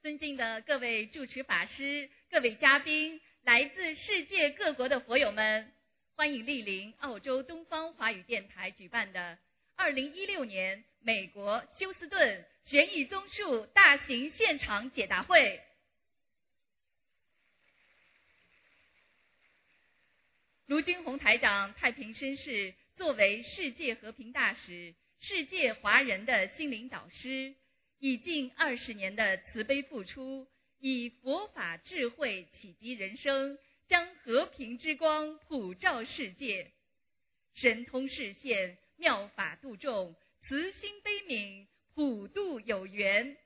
尊敬的各位主持法师、各位嘉宾、来自世界各国的佛友们，欢迎莅临澳洲东方华语电台举办的2016年美国休斯顿悬疑综述大型现场解答会。卢军宏台长太平绅士作为世界和平大使、世界华人的心灵导师。以近二十年的慈悲付出，以佛法智慧启迪人生，将和平之光普照世界，神通视现，妙法度众，慈心悲悯，普度有缘。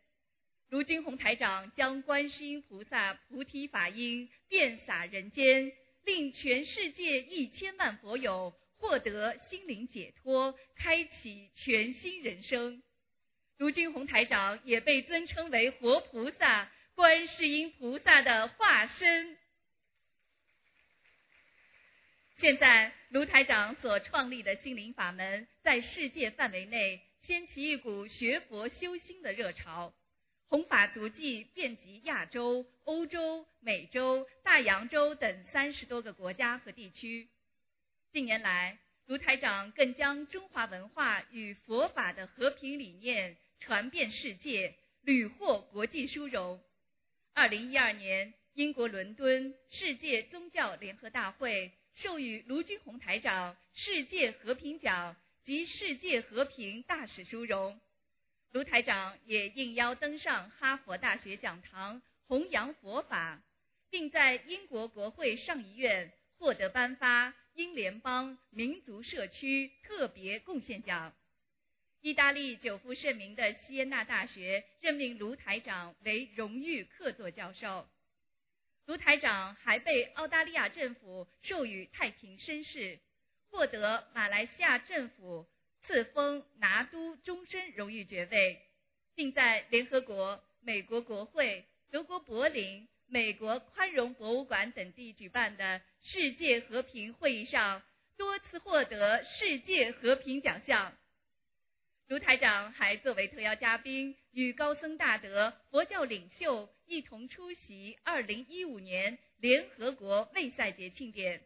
卢军宏台长将观世音菩萨菩提法音遍洒人间，令全世界一千万佛友获得心灵解脱，开启全新人生。卢军宏台长也被尊称为活菩萨、观世音菩萨的化身。现在，卢台长所创立的心灵法门，在世界范围内掀起一股学佛修心的热潮，弘法足迹遍及亚洲、欧洲、美洲、大洋洲等三十多个国家和地区。近年来，卢台长更将中华文化与佛法的和平理念。传遍世界，屡获国际殊荣。二零一二年，英国伦敦世界宗教联合大会授予卢军宏台长世界和平奖及世界和平大使殊荣。卢台长也应邀登上哈佛大学讲堂，弘扬佛法，并在英国国会上议院获得颁发英联邦民族社区特别贡献奖。意大利久负盛名的锡耶纳大学任命卢台长为荣誉客座教授。卢台长还被澳大利亚政府授予太平绅士，获得马来西亚政府赐封拿督终身荣誉爵位，并在联合国、美国国会、德国柏林、美国宽容博物馆等地举办的世界和平会议上多次获得世界和平奖项。卢台长还作为特邀嘉宾，与高僧大德、佛教领袖一同出席2015年联合国卫赛节庆典。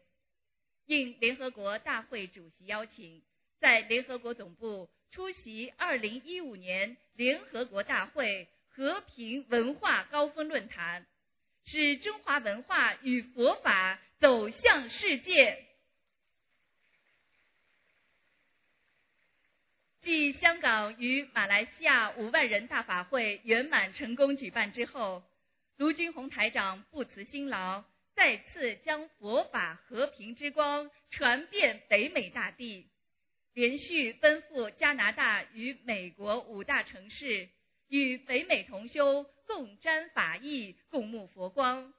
应联合国大会主席邀请，在联合国总部出席2015年联合国大会和平文化高峰论坛，使中华文化与佛法走向世界。继香港与马来西亚五万人大法会圆满成功举办之后，卢军宏台长不辞辛劳，再次将佛法和平之光传遍北美大地，连续奔赴加拿大与美国五大城市，与北美同修共沾法益，共沐佛光。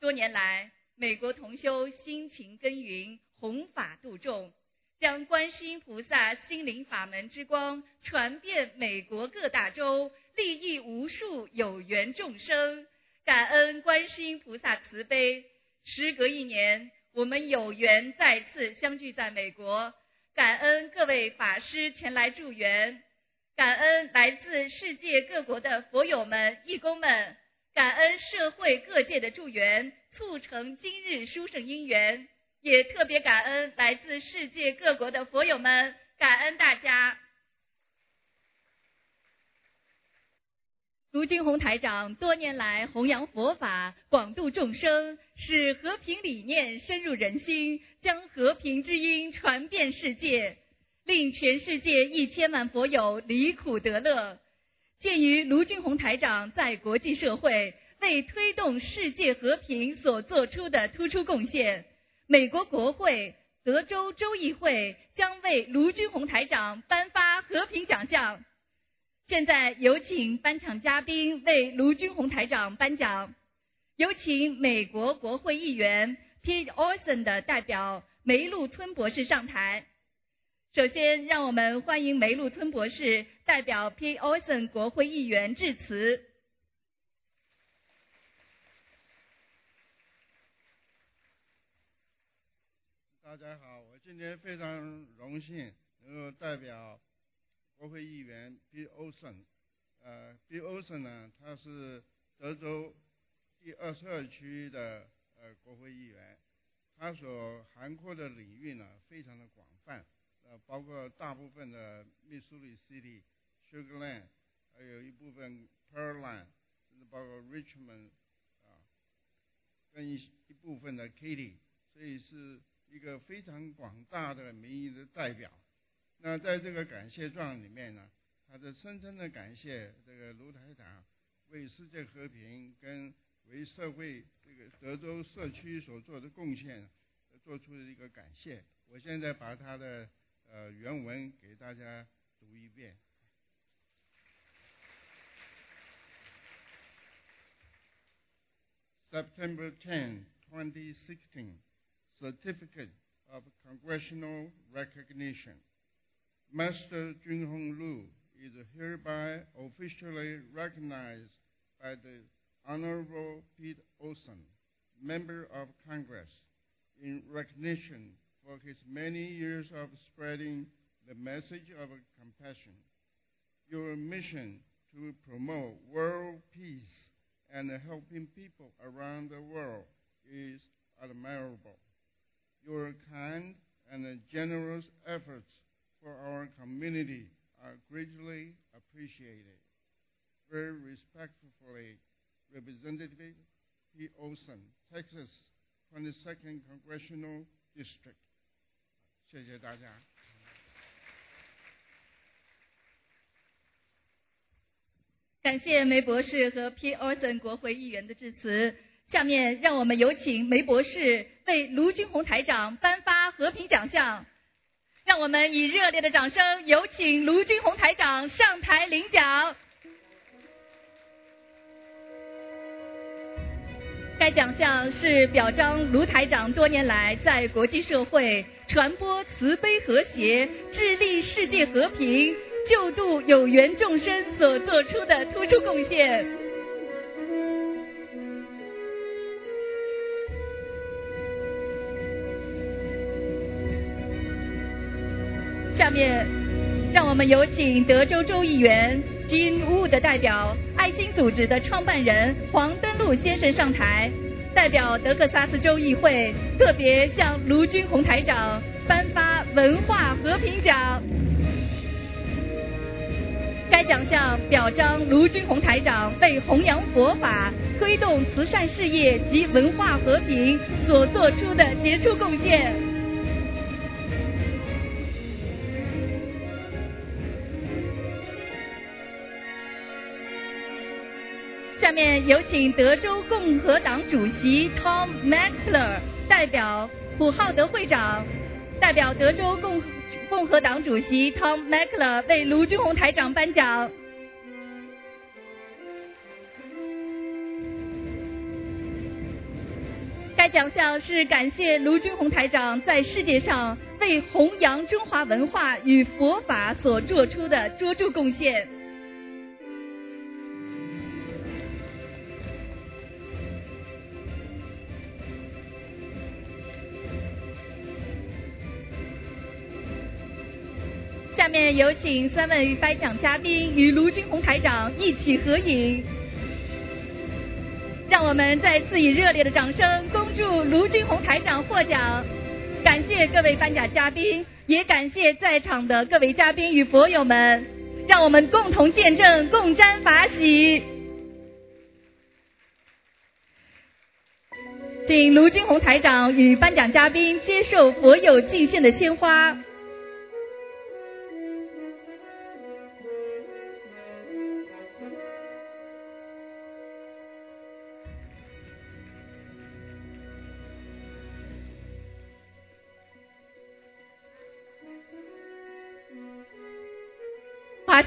多年来，美国同修辛勤耕耘，弘法度众。将观世音菩萨心灵法门之光传遍美国各大洲，利益无数有缘众生。感恩观世音菩萨慈悲，时隔一年，我们有缘再次相聚在美国。感恩各位法师前来助缘，感恩来自世界各国的佛友们、义工们，感恩社会各界的助缘，促成今日殊胜因缘。也特别感恩来自世界各国的佛友们，感恩大家。卢军宏台长多年来弘扬佛法，广度众生，使和平理念深入人心，将和平之音传遍世界，令全世界一千万佛友离苦得乐。鉴于卢军宏台长在国际社会为推动世界和平所做出的突出贡献。美国国会、德州州议会将为卢军宏台长颁发和平奖项。现在有请颁奖嘉宾为卢军宏台长颁奖。有请美国国会议员 Pete Olson 的代表梅路村博士上台。首先，让我们欢迎梅路村博士代表 Pete Olson 国会议员致辞。大家好，我今天非常荣幸能够代表国会议员 B. Olson。呃，B. Olson 呢，他是德州第二十二区的呃国会议员，他所涵括的领域呢非常的广泛，呃，包括大部分的密苏里 City、Sugarland，还有一部分 Pearland，甚至包括 Richmond 啊，跟一一部分的 Katy，所以是一个非常广大的民意的代表。那在这个感谢状里面呢，他是深深的感谢这个卢台长。为世界和平跟为社会这个德州社区所做的贡献，做出的一个感谢。我现在把他的呃原文给大家读一遍。September 10, 2016, Certificate of Congressional Recognition. Master Junhong Lu is hereby officially recognized by the Honorable Pete Olson, Member of Congress, in recognition for his many years of spreading the message of compassion. Your mission to promote world peace and helping people around the world is admirable Your kind and generous efforts for our community are greatly appreciated. Very respectfully, Representative P. Olson, Texas 22nd Congressional District。谢谢大家。感谢梅博士和 P. Olson 国会议员的致辞。 下面让我们有请梅博士为卢军红台长颁发和平奖项。让我们以热烈的掌声，有请卢军红台长上台领奖。该奖项是表彰卢台长多年来在国际社会传播慈悲和谐、致力世界和平、救度有缘众生所做出的突出贡献。我们有请德州州议员。金乌的代表，爱心组织的创办人黄登禄先生上台，代表德克萨斯州议会特别向卢军红台长颁发文化和平奖。该奖项表彰卢军红台长为弘扬佛法、推动慈善事业及文化和平所做出的杰出贡献。下面有请德州共和党主席 Tom Maxler 代表普浩德会长，代表德州共共和党主席 Tom Maxler 为卢军红台长颁奖。该奖项是感谢卢军红台长在世界上为弘扬中华文化与佛法所做出的卓著贡献。下面有请三位颁奖嘉宾与卢军红台长一起合影，让我们再次以热烈的掌声恭祝卢军红台长获奖。感谢各位颁奖嘉宾，也感谢在场的各位嘉宾与佛友们，让我们共同见证，共沾法喜。请卢军红台长与颁奖嘉宾接受佛友敬献的鲜花。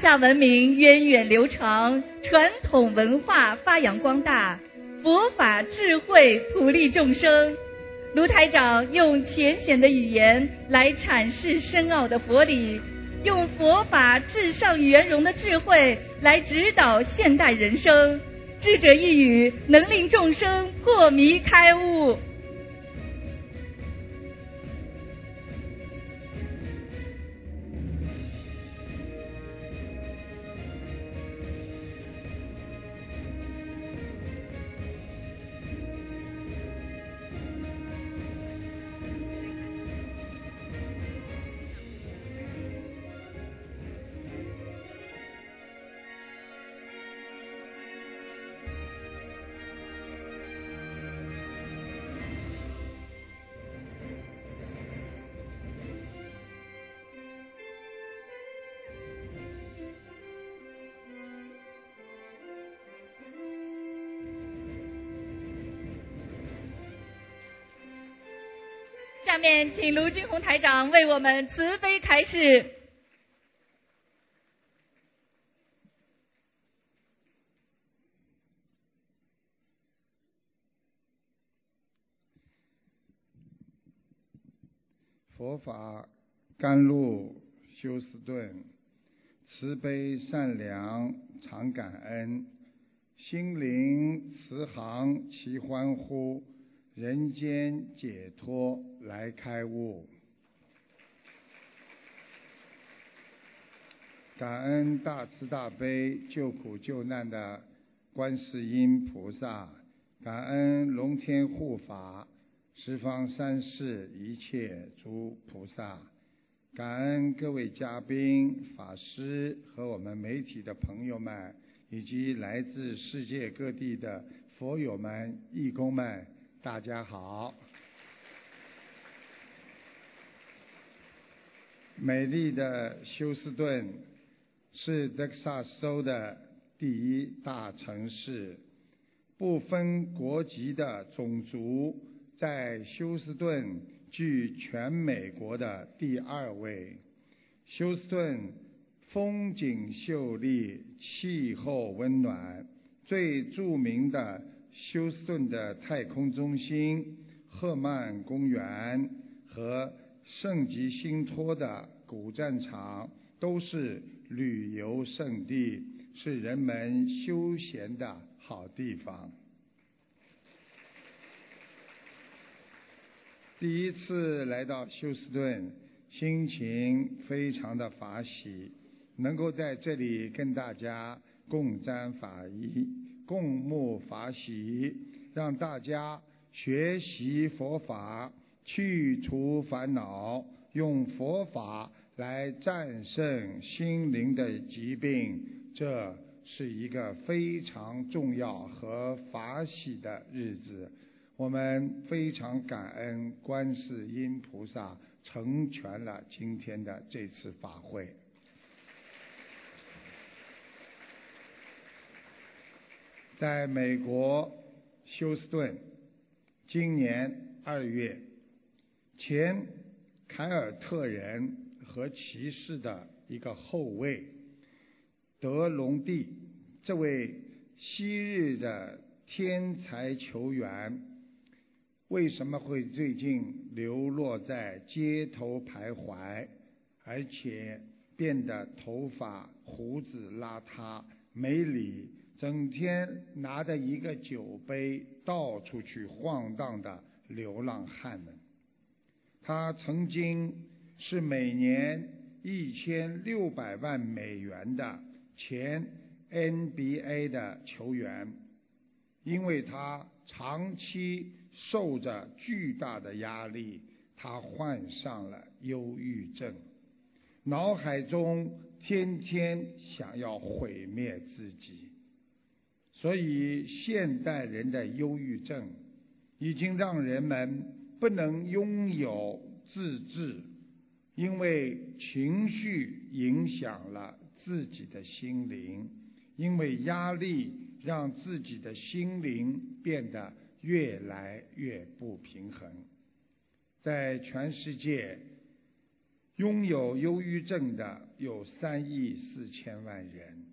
夏文明源远流长，传统文化发扬光大，佛法智慧普利众生。卢台长用浅显的语言来阐释深奥的佛理，用佛法至上圆融的智慧来指导现代人生。智者一语，能令众生破迷开悟。面请卢军宏台长为我们慈悲开示。佛法甘露休斯顿，慈悲善良常感恩，心灵慈航齐欢呼，人间解脱来开悟。感恩大慈大悲救苦救难的观世音菩萨，感恩龙天护法。十方三世一切诸菩萨，感恩各位嘉宾、法师和我们媒体的朋友们，以及来自世界各地的佛友们、义工们，大家好。美丽的休斯顿是德克萨斯州的第一大城市，不分国籍的种族。在休斯顿居全美国的第二位。休斯顿风景秀丽，气候温暖。最著名的休斯顿的太空中心、赫曼公园和圣吉辛托的古战场都是旅游胜地，是人们休闲的好地方。第一次来到休斯顿，心情非常的法喜，能够在这里跟大家共沾法衣、共沐法喜，让大家学习佛法，去除烦恼，用佛法来战胜心灵的疾病，这是一个非常重要和法喜的日子。我们非常感恩观世音菩萨成全了今天的这次法会。在美国休斯顿，今年二月，前凯尔特人和骑士的一个后卫德隆蒂，这位昔日的天才球员。为什么会最近流落在街头徘徊，而且变得头发胡子邋遢、没理，整天拿着一个酒杯到处去晃荡的流浪汉呢？他曾经是每年一千六百万美元的前 NBA 的球员，因为他长期。受着巨大的压力，他患上了忧郁症，脑海中天天想要毁灭自己。所以，现代人的忧郁症已经让人们不能拥有自制，因为情绪影响了自己的心灵，因为压力让自己的心灵变得。越来越不平衡，在全世界拥有忧郁症的有三亿四千万人，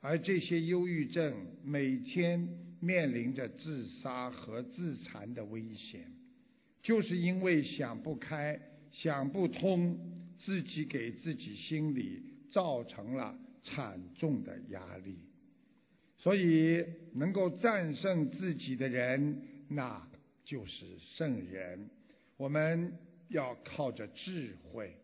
而这些忧郁症每天面临着自杀和自残的危险，就是因为想不开、想不通，自己给自己心里造成了惨重的压力。所以，能够战胜自己的人，那就是圣人。我们要靠着智慧，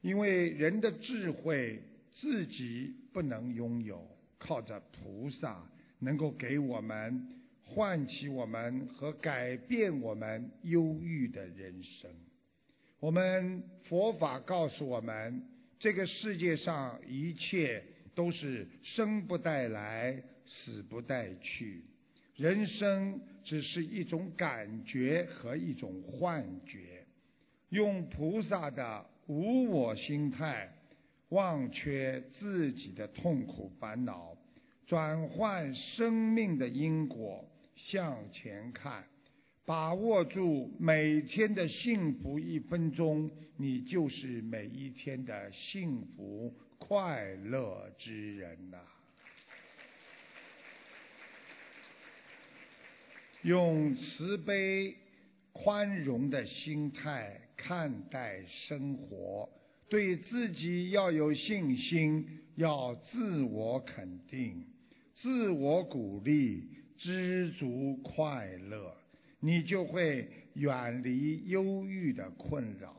因为人的智慧自己不能拥有，靠着菩萨能够给我们唤起我们和改变我们忧郁的人生。我们佛法告诉我们，这个世界上一切都是生不带来。死不带去，人生只是一种感觉和一种幻觉。用菩萨的无我心态，忘却自己的痛苦烦恼，转换生命的因果，向前看，把握住每天的幸福一分钟，你就是每一天的幸福快乐之人呐。用慈悲、宽容的心态看待生活，对自己要有信心，要自我肯定、自我鼓励，知足快乐，你就会远离忧郁的困扰。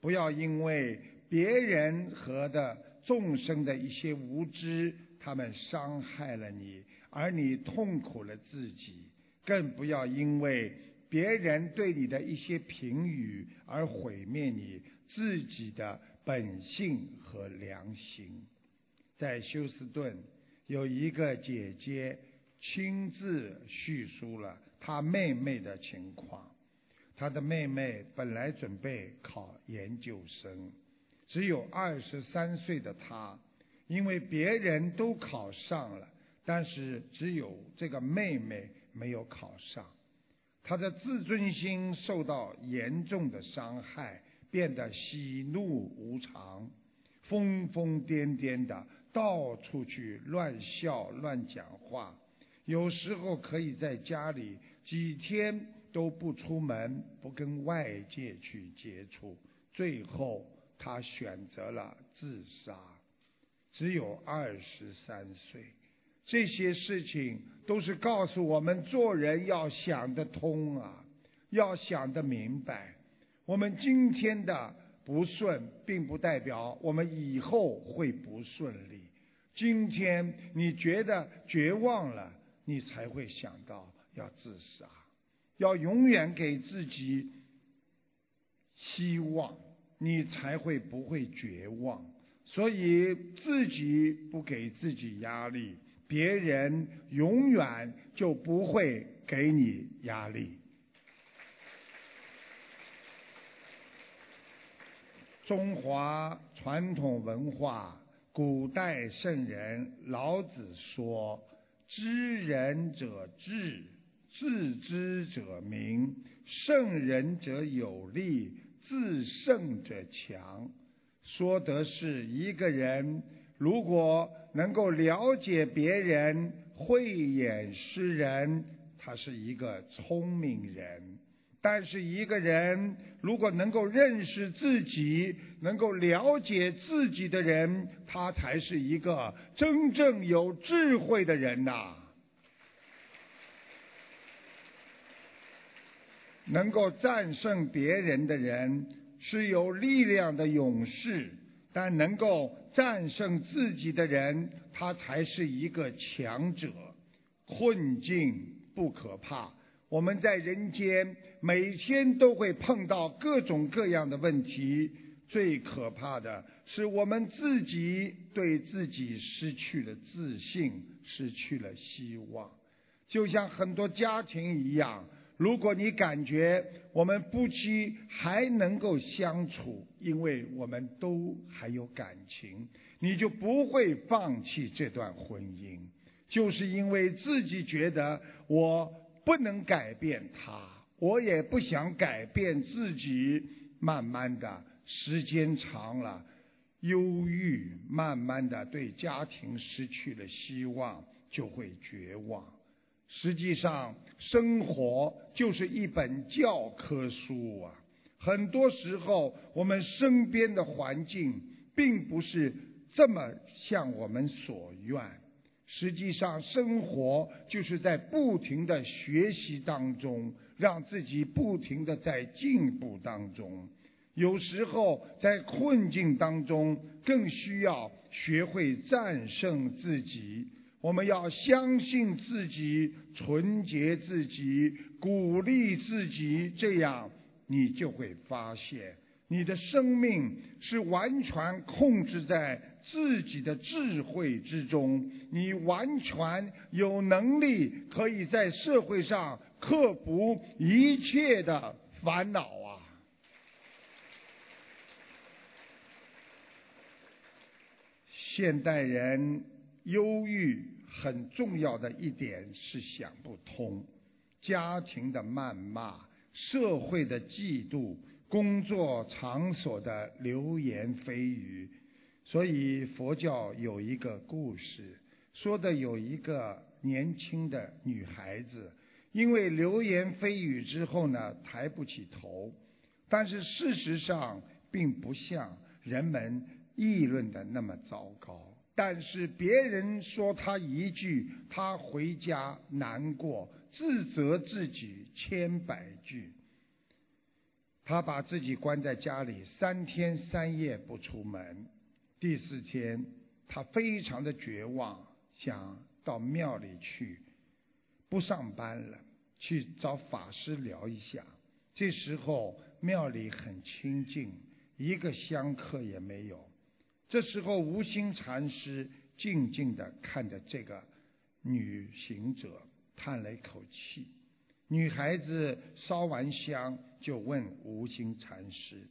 不要因为别人和的众生的一些无知，他们伤害了你，而你痛苦了自己。更不要因为别人对你的一些评语而毁灭你自己的本性和良心。在休斯顿，有一个姐姐亲自叙述了他妹妹的情况。他的妹妹本来准备考研究生，只有二十三岁的他，因为别人都考上了，但是只有这个妹妹。没有考上，他的自尊心受到严重的伤害，变得喜怒无常，疯疯癫癫的到处去乱笑乱讲话，有时候可以在家里几天都不出门，不跟外界去接触，最后他选择了自杀，只有二十三岁。这些事情都是告诉我们做人要想得通啊，要想得明白。我们今天的不顺，并不代表我们以后会不顺利。今天你觉得绝望了，你才会想到要自杀。要永远给自己希望，你才会不会绝望。所以自己不给自己压力。别人永远就不会给你压力。中华传统文化，古代圣人老子说：“知人者智，自知者明。胜人者有力，自胜者强。”说的是一个人。如果能够了解别人、慧眼识人，他是一个聪明人；但是一个人如果能够认识自己、能够了解自己的人，他才是一个真正有智慧的人呐！能够战胜别人的人是有力量的勇士，但能够。战胜自己的人，他才是一个强者。困境不可怕，我们在人间每天都会碰到各种各样的问题。最可怕的是我们自己对自己失去了自信，失去了希望。就像很多家庭一样。如果你感觉我们夫妻还能够相处，因为我们都还有感情，你就不会放弃这段婚姻。就是因为自己觉得我不能改变他，我也不想改变自己。慢慢的时间长了，忧郁，慢慢的对家庭失去了希望，就会绝望。实际上，生活就是一本教科书啊！很多时候，我们身边的环境并不是这么像我们所愿。实际上，生活就是在不停的学习当中，让自己不停的在进步当中。有时候，在困境当中，更需要学会战胜自己。我们要相信自己，纯洁自己，鼓励自己，这样你就会发现，你的生命是完全控制在自己的智慧之中。你完全有能力可以在社会上克服一切的烦恼啊！现代人忧郁。很重要的一点是想不通，家庭的谩骂、社会的嫉妒、工作场所的流言蜚语。所以佛教有一个故事，说的有一个年轻的女孩子，因为流言蜚语之后呢，抬不起头。但是事实上并不像人们议论的那么糟糕。但是别人说他一句，他回家难过，自责自己千百句。他把自己关在家里三天三夜不出门。第四天，他非常的绝望，想到庙里去，不上班了，去找法师聊一下。这时候庙里很清静，一个香客也没有。这时候，无心禅师静静地看着这个女行者，叹了一口气。女孩子烧完香，就问无心禅师：“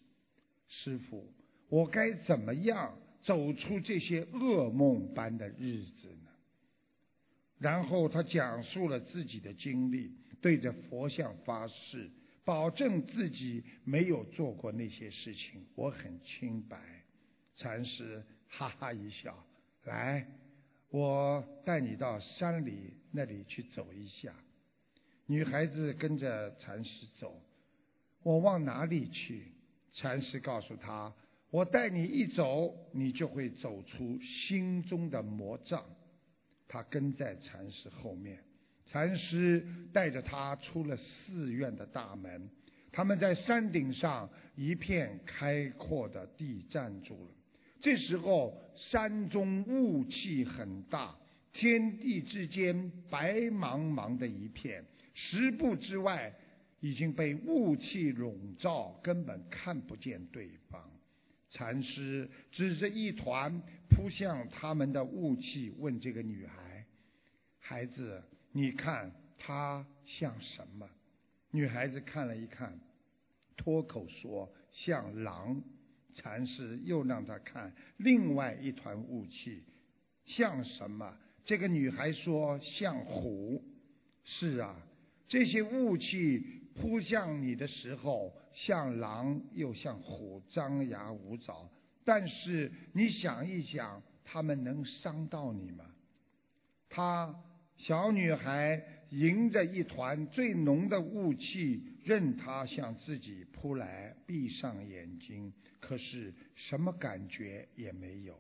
师傅，我该怎么样走出这些噩梦般的日子呢？”然后他讲述了自己的经历，对着佛像发誓，保证自己没有做过那些事情。我很清白。禅师哈哈一笑，来，我带你到山里那里去走一下。女孩子跟着禅师走，我往哪里去？禅师告诉她，我带你一走，你就会走出心中的魔障。她跟在禅师后面，禅师带着她出了寺院的大门。他们在山顶上一片开阔的地站住了。这时候，山中雾气很大，天地之间白茫茫的一片，十步之外已经被雾气笼罩，根本看不见对方。禅师指着一团扑向他们的雾气，问这个女孩：“孩子，你看它像什么？”女孩子看了一看，脱口说：“像狼。”禅师又让他看另外一团雾气，像什么？这个女孩说像虎。是啊，这些雾气扑向你的时候，像狼又像虎，张牙舞爪。但是你想一想，他们能伤到你吗？它小女孩迎着一团最浓的雾气，任它向自己扑来，闭上眼睛。可是什么感觉也没有。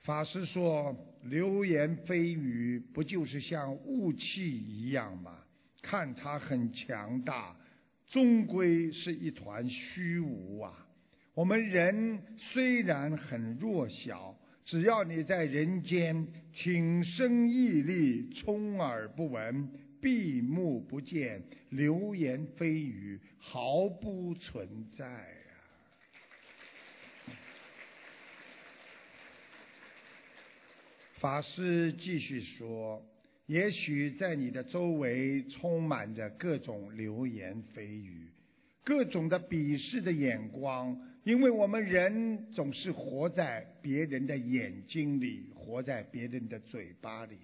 法师说：“流言蜚语不就是像雾气一样吗？看它很强大，终归是一团虚无啊！我们人虽然很弱小，只要你在人间挺身屹立，充耳不闻，闭目不见，流言蜚语毫不存在啊。”法师继续说：“也许在你的周围充满着各种流言蜚语，各种的鄙视的眼光，因为我们人总是活在别人的眼睛里，活在别人的嘴巴里，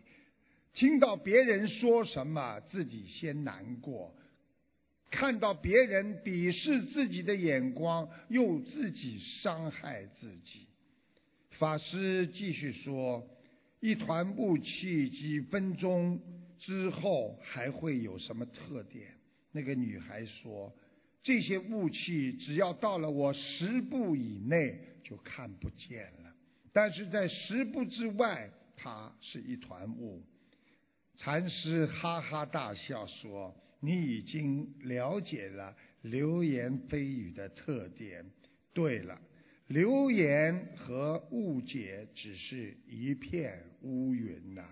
听到别人说什么，自己先难过；看到别人鄙视自己的眼光，又自己伤害自己。”法师继续说。一团雾气，几分钟之后还会有什么特点？那个女孩说：“这些雾气只要到了我十步以内就看不见了，但是在十步之外，它是一团雾。”禅师哈哈大笑说：“你已经了解了流言蜚语的特点。对了。”流言和误解只是一片乌云呐，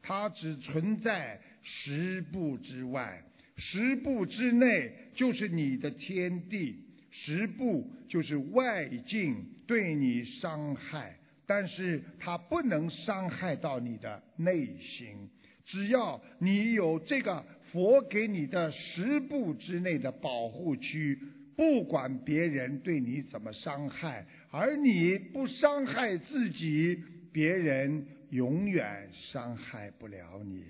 它只存在十步之外，十步之内就是你的天地，十步就是外境对你伤害，但是它不能伤害到你的内心，只要你有这个佛给你的十步之内的保护区。不管别人对你怎么伤害，而你不伤害自己，别人永远伤害不了你呀。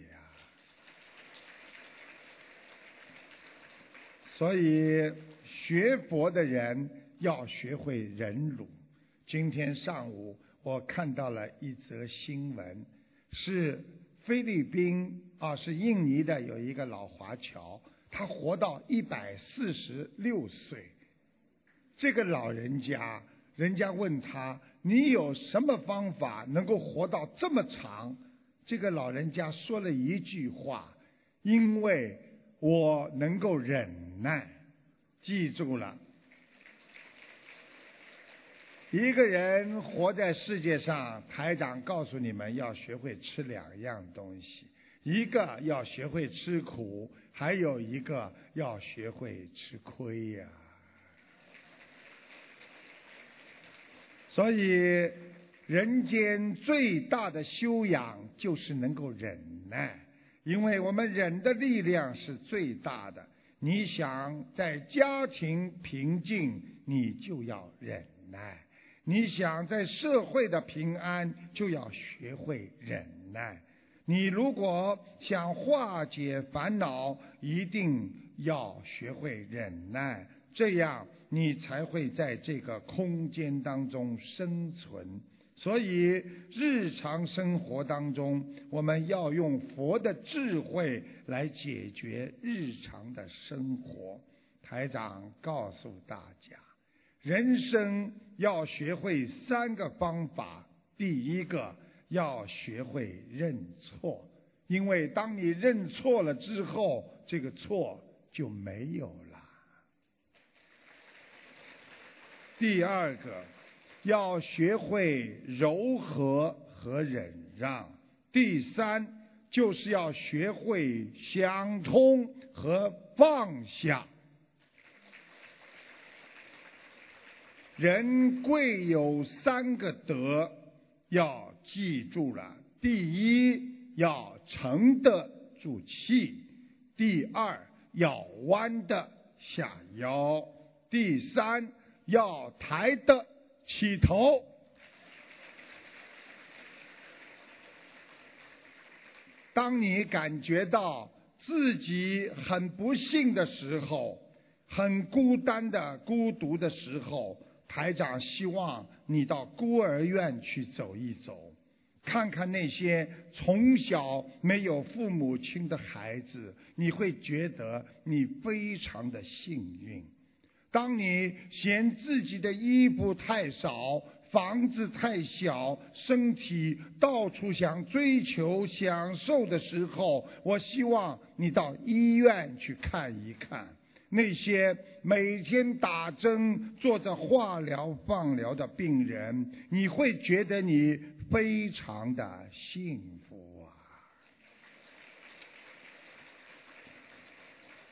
所以学佛的人要学会忍辱。今天上午我看到了一则新闻，是菲律宾啊，是印尼的有一个老华侨，他活到一百四十六岁。这个老人家，人家问他：“你有什么方法能够活到这么长？”这个老人家说了一句话：“因为我能够忍耐。”记住了，一个人活在世界上，台长告诉你们要学会吃两样东西：一个要学会吃苦，还有一个要学会吃亏呀。所以，人间最大的修养就是能够忍耐，因为我们忍的力量是最大的。你想在家庭平静，你就要忍耐；你想在社会的平安，就要学会忍耐。你如果想化解烦恼，一定要学会忍耐，这样。你才会在这个空间当中生存。所以，日常生活当中，我们要用佛的智慧来解决日常的生活。台长告诉大家，人生要学会三个方法。第一个，要学会认错，因为当你认错了之后，这个错就没有了。第二个，要学会柔和和忍让；第三，就是要学会想通和放下。人贵有三个德，要记住了：第一，要沉得住气；第二，要弯得下腰；第三。要抬得起头。当你感觉到自己很不幸的时候，很孤单的、孤独的时候，台长希望你到孤儿院去走一走，看看那些从小没有父母亲的孩子，你会觉得你非常的幸运。当你嫌自己的衣服太少、房子太小、身体到处想追求享受的时候，我希望你到医院去看一看那些每天打针、做着化疗、放疗的病人，你会觉得你非常的幸福啊！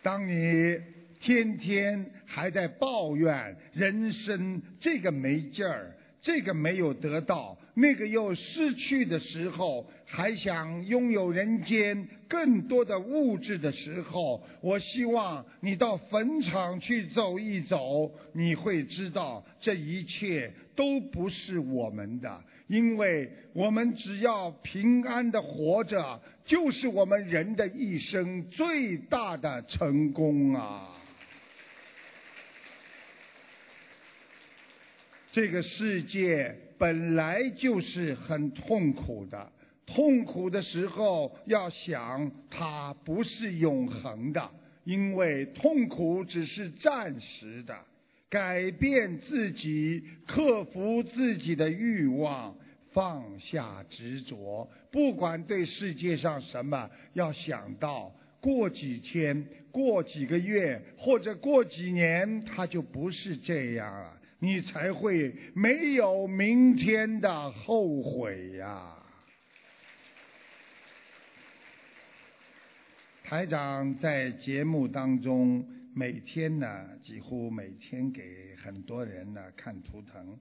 当你。天天还在抱怨人生这个没劲儿，这个没有得到，那个又失去的时候，还想拥有人间更多的物质的时候，我希望你到坟场去走一走，你会知道这一切都不是我们的，因为我们只要平安的活着，就是我们人的一生最大的成功啊！这个世界本来就是很痛苦的，痛苦的时候要想它不是永恒的，因为痛苦只是暂时的。改变自己，克服自己的欲望，放下执着，不管对世界上什么，要想到过几天、过几个月或者过几年，它就不是这样了。你才会没有明天的后悔呀！台长在节目当中每天呢，几乎每天给很多人呢看图腾。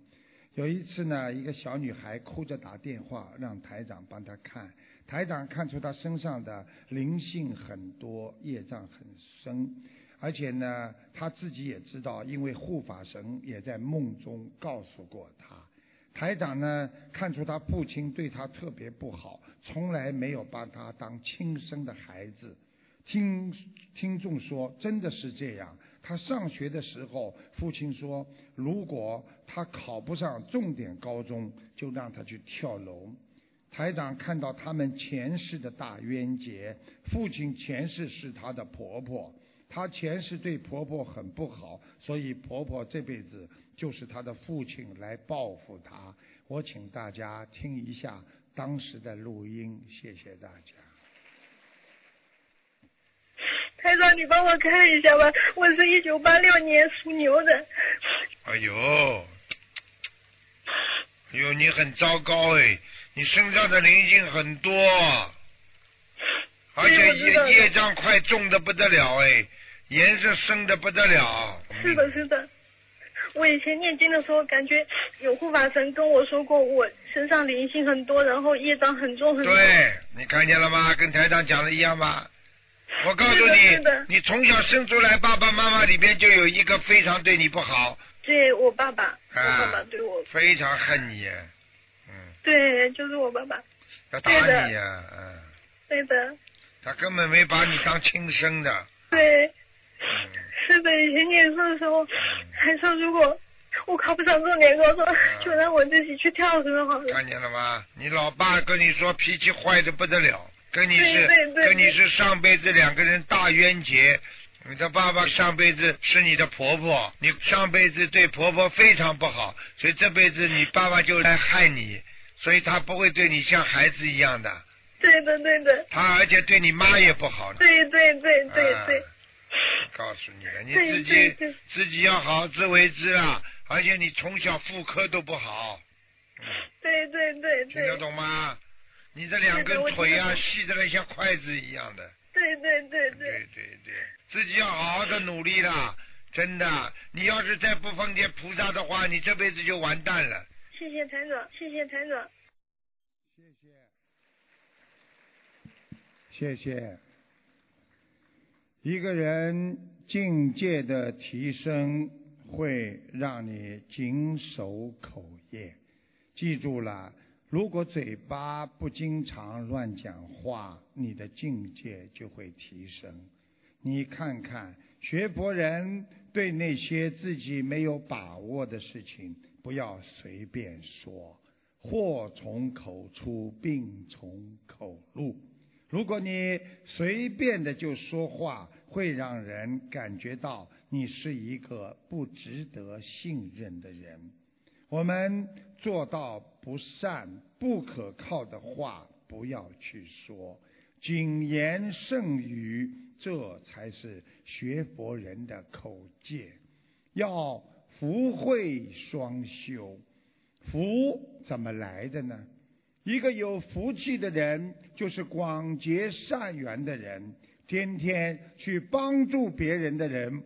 有一次呢，一个小女孩哭着打电话，让台长帮她看。台长看出她身上的灵性很多，业障很深。而且呢，他自己也知道，因为护法神也在梦中告诉过他。台长呢，看出他父亲对他特别不好，从来没有把他当亲生的孩子。听听众说，真的是这样。他上学的时候，父亲说，如果他考不上重点高中，就让他去跳楼。台长看到他们前世的大冤结，父亲前世是他的婆婆，她前世对婆婆很不好，所以婆婆这辈子就是她的父亲来报复她。我请大家听一下当时的录音，谢谢大家。台长，你帮我看一下吧，我是一九八六年属牛的。哎呦，哎呦，你很糟糕哎。你身上的灵性很多，而且业业障快重的不得了哎，颜色深的不得了。是的，是的。我以前念经的时候，感觉有护法神跟我说过，我身上灵性很多，然后业障很重很重。对，你看见了吗？跟台长讲的一样吗？我告诉你，你从小生出来，爸爸妈妈里边就有一个非常对你不好。对我爸爸，我爸爸对我非常恨你。嗯对，就是我爸爸。要打你呀，嗯。对的。他根本没把你当亲生的。对。是的，以前念书的时候还说，如果我考不上重点高中，就让我自己去跳绳好了。看见了吗？你老爸跟你说脾气坏的不得了，跟你是跟你是上辈子两个人大冤结。你的爸爸上辈子是你的婆婆，你上辈子对婆婆非常不好，所以这辈子你爸爸就来害你。所以他不会对你像孩子一样的。对的，对的。他而且对你妈也不好。对对对对对。告诉你了，你自己自己要好自为之啊！而且你从小妇科都不好。对对对。听得懂吗？你这两根腿啊，细的像筷子一样的。对对对对。对对对，自己要好好的努力啦！真的，你要是再不奉见菩萨的话，你这辈子就完蛋了。谢谢台长，谢谢台长，谢谢，谢谢。一个人境界的提升，会让你谨守口业。记住了，如果嘴巴不经常乱讲话，你的境界就会提升。你看看，学佛人对那些自己没有把握的事情。不要随便说，祸从口出，病从口入。如果你随便的就说话，会让人感觉到你是一个不值得信任的人。我们做到不善、不可靠的话，不要去说，谨言慎语，这才是学佛人的口戒。要。福慧双修，福怎么来的呢？一个有福气的人，就是广结善缘的人，天天去帮助别人的人，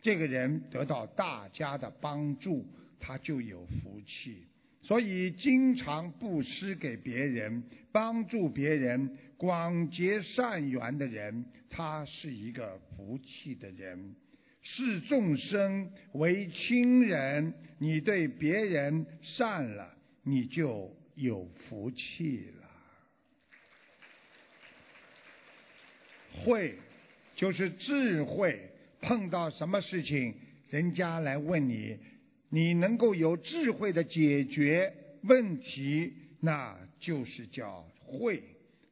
这个人得到大家的帮助，他就有福气。所以，经常布施给别人，帮助别人，广结善缘的人，他是一个福气的人。视众生为亲人，你对别人善了，你就有福气了。慧就是智慧，碰到什么事情，人家来问你，你能够有智慧的解决问题，那就是叫慧。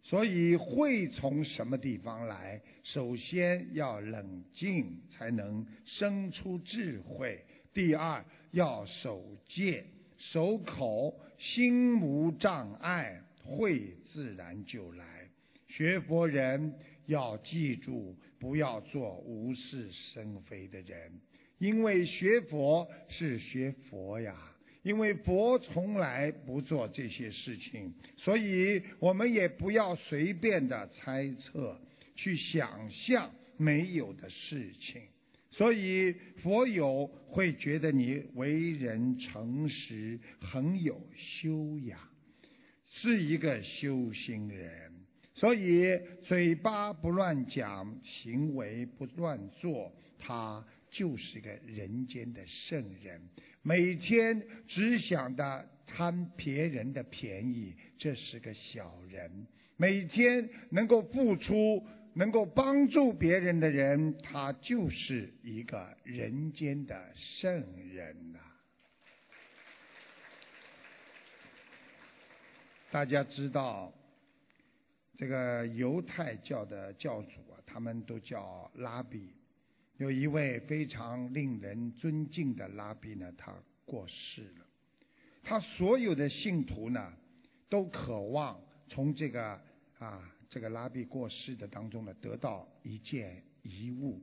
所以慧从什么地方来？首先要冷静，才能生出智慧。第二要守戒、守口，心无障碍，慧自然就来。学佛人要记住，不要做无事生非的人，因为学佛是学佛呀。因为佛从来不做这些事情，所以我们也不要随便的猜测、去想象没有的事情。所以佛友会觉得你为人诚实，很有修养，是一个修行人。所以嘴巴不乱讲，行为不乱做，他就是个人间的圣人。每天只想着贪别人的便宜，这是个小人。每天能够付出能够帮助别人的人，他就是一个人间的圣人呐。大家知道，这个犹太教的教主啊，他们都叫拉比。有一位非常令人尊敬的拉比呢，他过世了。他所有的信徒呢，都渴望从这个啊这个拉比过世的当中呢，得到一件遗物，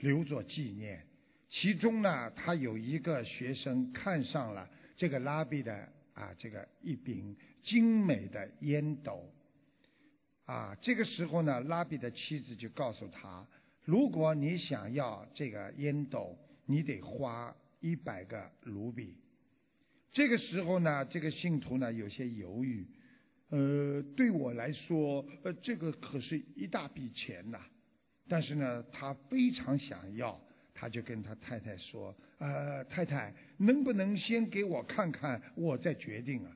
留作纪念。其中呢，他有一个学生看上了这个拉比的啊这个一柄。精美的烟斗，啊，这个时候呢，拉比的妻子就告诉他，如果你想要这个烟斗，你得花一百个卢比。这个时候呢，这个信徒呢有些犹豫，呃，对我来说，呃，这个可是一大笔钱呐，但是呢，他非常想要，他就跟他太太说，呃，太太，能不能先给我看看，我再决定啊。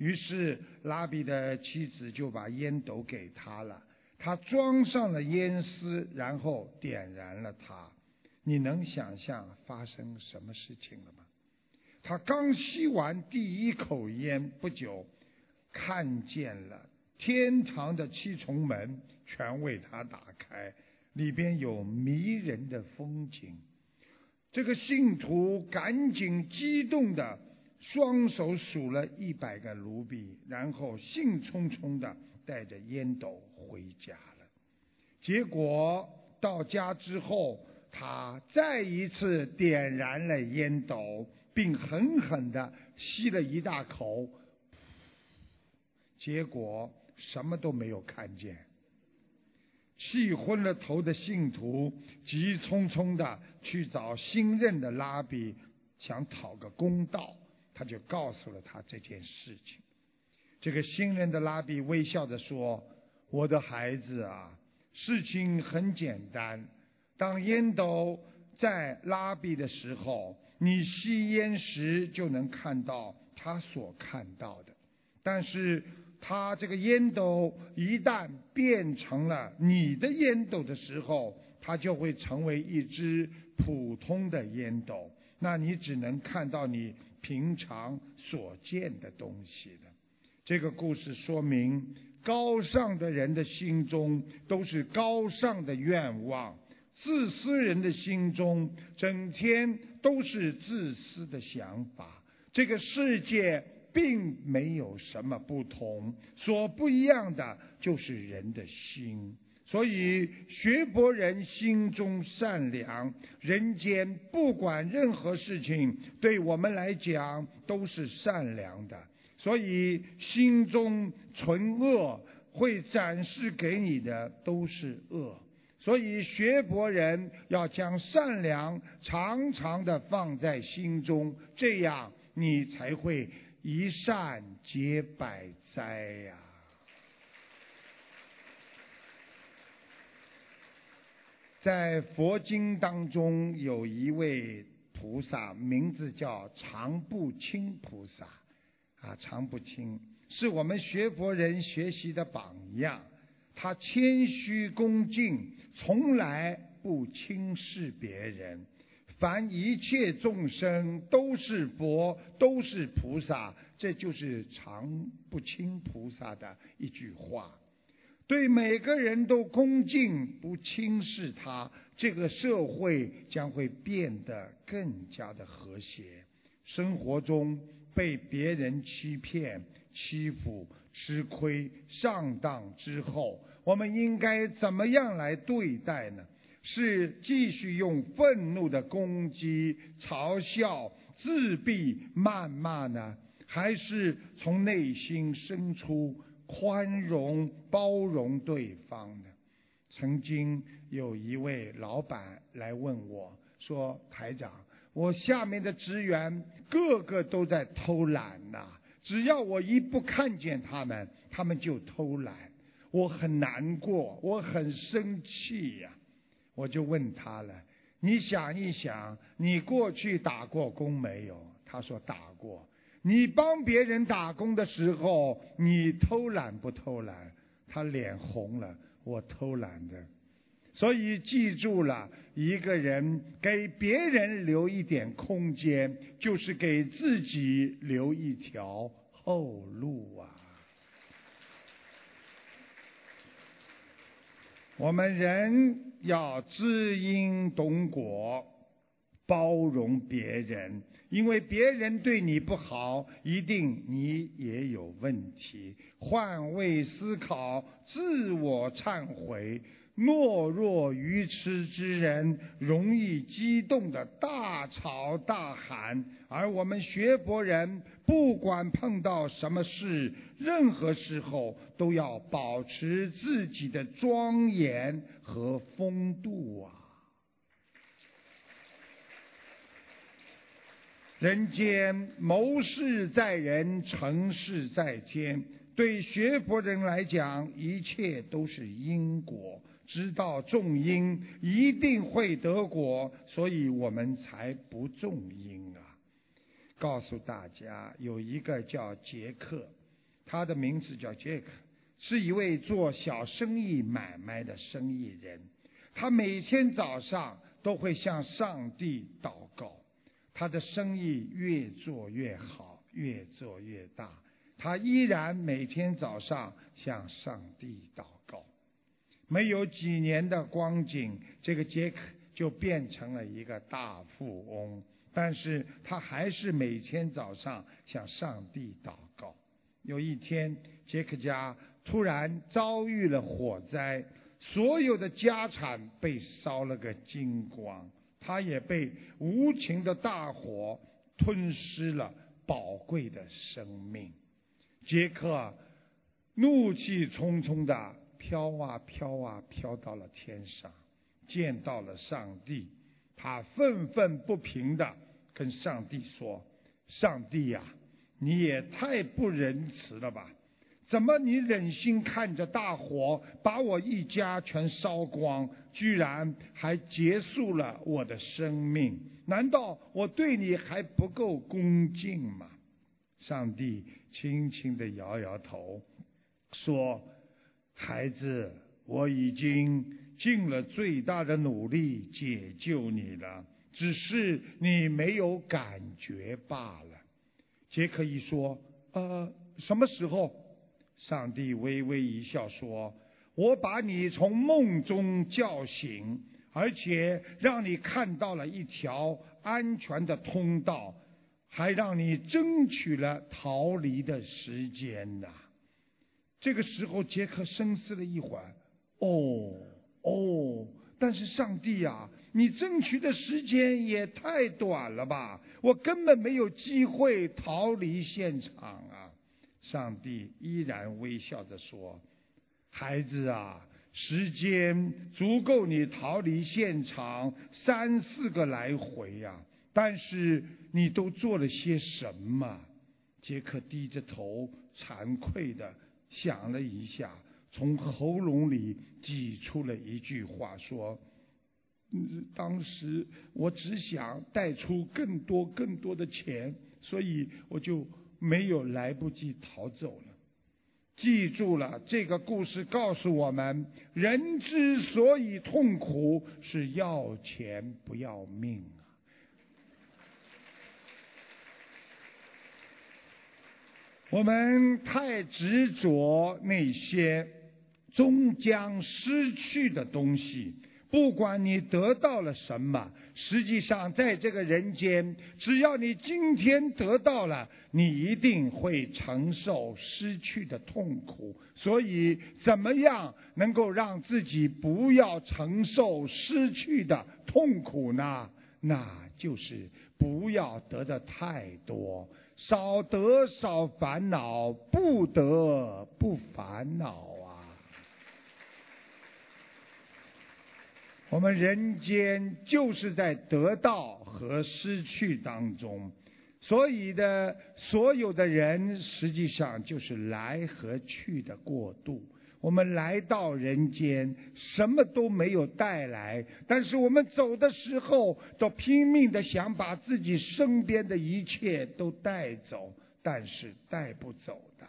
于是拉比的妻子就把烟斗给他了，他装上了烟丝，然后点燃了它。你能想象发生什么事情了吗？他刚吸完第一口烟不久，看见了天堂的七重门全为他打开，里边有迷人的风景。这个信徒赶紧激动的。双手数了一百个卢比，然后兴冲冲的带着烟斗回家了。结果到家之后，他再一次点燃了烟斗，并狠狠的吸了一大口，结果什么都没有看见。气昏了头的信徒急匆匆的去找新任的拉比，想讨个公道。他就告诉了他这件事情。这个新人的拉比微笑着说：“我的孩子啊，事情很简单。当烟斗在拉比的时候，你吸烟时就能看到他所看到的。但是他这个烟斗一旦变成了你的烟斗的时候，它就会成为一只普通的烟斗。那你只能看到你。”平常所见的东西的，这个故事说明，高尚的人的心中都是高尚的愿望，自私人的心中整天都是自私的想法。这个世界并没有什么不同，所不一样的就是人的心。所以，学佛人心中善良，人间不管任何事情，对我们来讲都是善良的。所以，心中存恶，会展示给你的都是恶。所以，学佛人要将善良常常的放在心中，这样你才会一善解百灾呀。在佛经当中，有一位菩萨，名字叫常不轻菩萨，啊，常不轻是我们学佛人学习的榜样。他谦虚恭敬，从来不轻视别人。凡一切众生都是佛，都是菩萨，这就是常不轻菩萨的一句话。对每个人都恭敬，不轻视他，这个社会将会变得更加的和谐。生活中被别人欺骗、欺负、吃亏、上当之后，我们应该怎么样来对待呢？是继续用愤怒的攻击、嘲笑、自闭、谩骂呢，还是从内心深处？宽容包容对方的。曾经有一位老板来问我说：“台长，我下面的职员个个都在偷懒呐，只要我一不看见他们，他们就偷懒，我很难过，我很生气呀。”我就问他了：“你想一想，你过去打过工没有？”他说：“打过。”你帮别人打工的时候，你偷懒不偷懒？他脸红了。我偷懒的。所以记住了，一个人给别人留一点空间，就是给自己留一条后路啊。我们人要知因懂果，包容别人，因为别人对你不好，一定你也有问题。换位思考，自我忏悔。懦弱愚痴之人容易激动的大吵大喊，而我们学佛人不管碰到什么事，任何时候都要保持自己的庄严和风度啊！人间谋事在人，成事在天。对学佛人来讲，一切都是因果。知道种因一定会得果，所以我们才不种因啊！告诉大家，有一个叫杰克，他的名字叫杰克，是一位做小生意买卖的生意人。他每天早上都会向上帝祷告，他的生意越做越好，越做越大。他依然每天早上向上帝祷告。没有几年的光景，这个杰克就变成了一个大富翁。但是他还是每天早上向上帝祷告。有一天，杰克家突然遭遇了火灾，所有的家产被烧了个精光，他也被无情的大火吞噬了宝贵的生命。杰克怒气冲冲的。飘啊飘啊飘到了天上，见到了上帝，他愤愤不平的跟上帝说：“上帝呀，你也太不仁慈了吧！怎么你忍心看着大火把我一家全烧光，居然还结束了我的生命？难道我对你还不够恭敬吗？”上帝轻轻的摇摇头，说。孩子，我已经尽了最大的努力解救你了，只是你没有感觉罢了。杰克一说：“呃，什么时候？”上帝微微一笑说：“我把你从梦中叫醒，而且让你看到了一条安全的通道，还让你争取了逃离的时间呐。”这个时候，杰克深思了一会儿，哦哦，但是上帝呀，你争取的时间也太短了吧！我根本没有机会逃离现场啊！上帝依然微笑着说：“孩子啊，时间足够你逃离现场三四个来回呀。但是你都做了些什么？”杰克低着头，惭愧的。想了一下，从喉咙里挤出了一句话，说：“当时我只想带出更多更多的钱，所以我就没有来不及逃走了。”记住了，这个故事告诉我们：人之所以痛苦，是要钱不要命啊。我们太执着那些终将失去的东西，不管你得到了什么，实际上在这个人间，只要你今天得到了，你一定会承受失去的痛苦。所以，怎么样能够让自己不要承受失去的痛苦呢？那就是不要得的太多。少得少烦恼，不得不烦恼啊！我们人间就是在得到和失去当中，所以的所有的人实际上就是来和去的过渡。我们来到人间，什么都没有带来，但是我们走的时候，都拼命的想把自己身边的一切都带走，但是带不走的。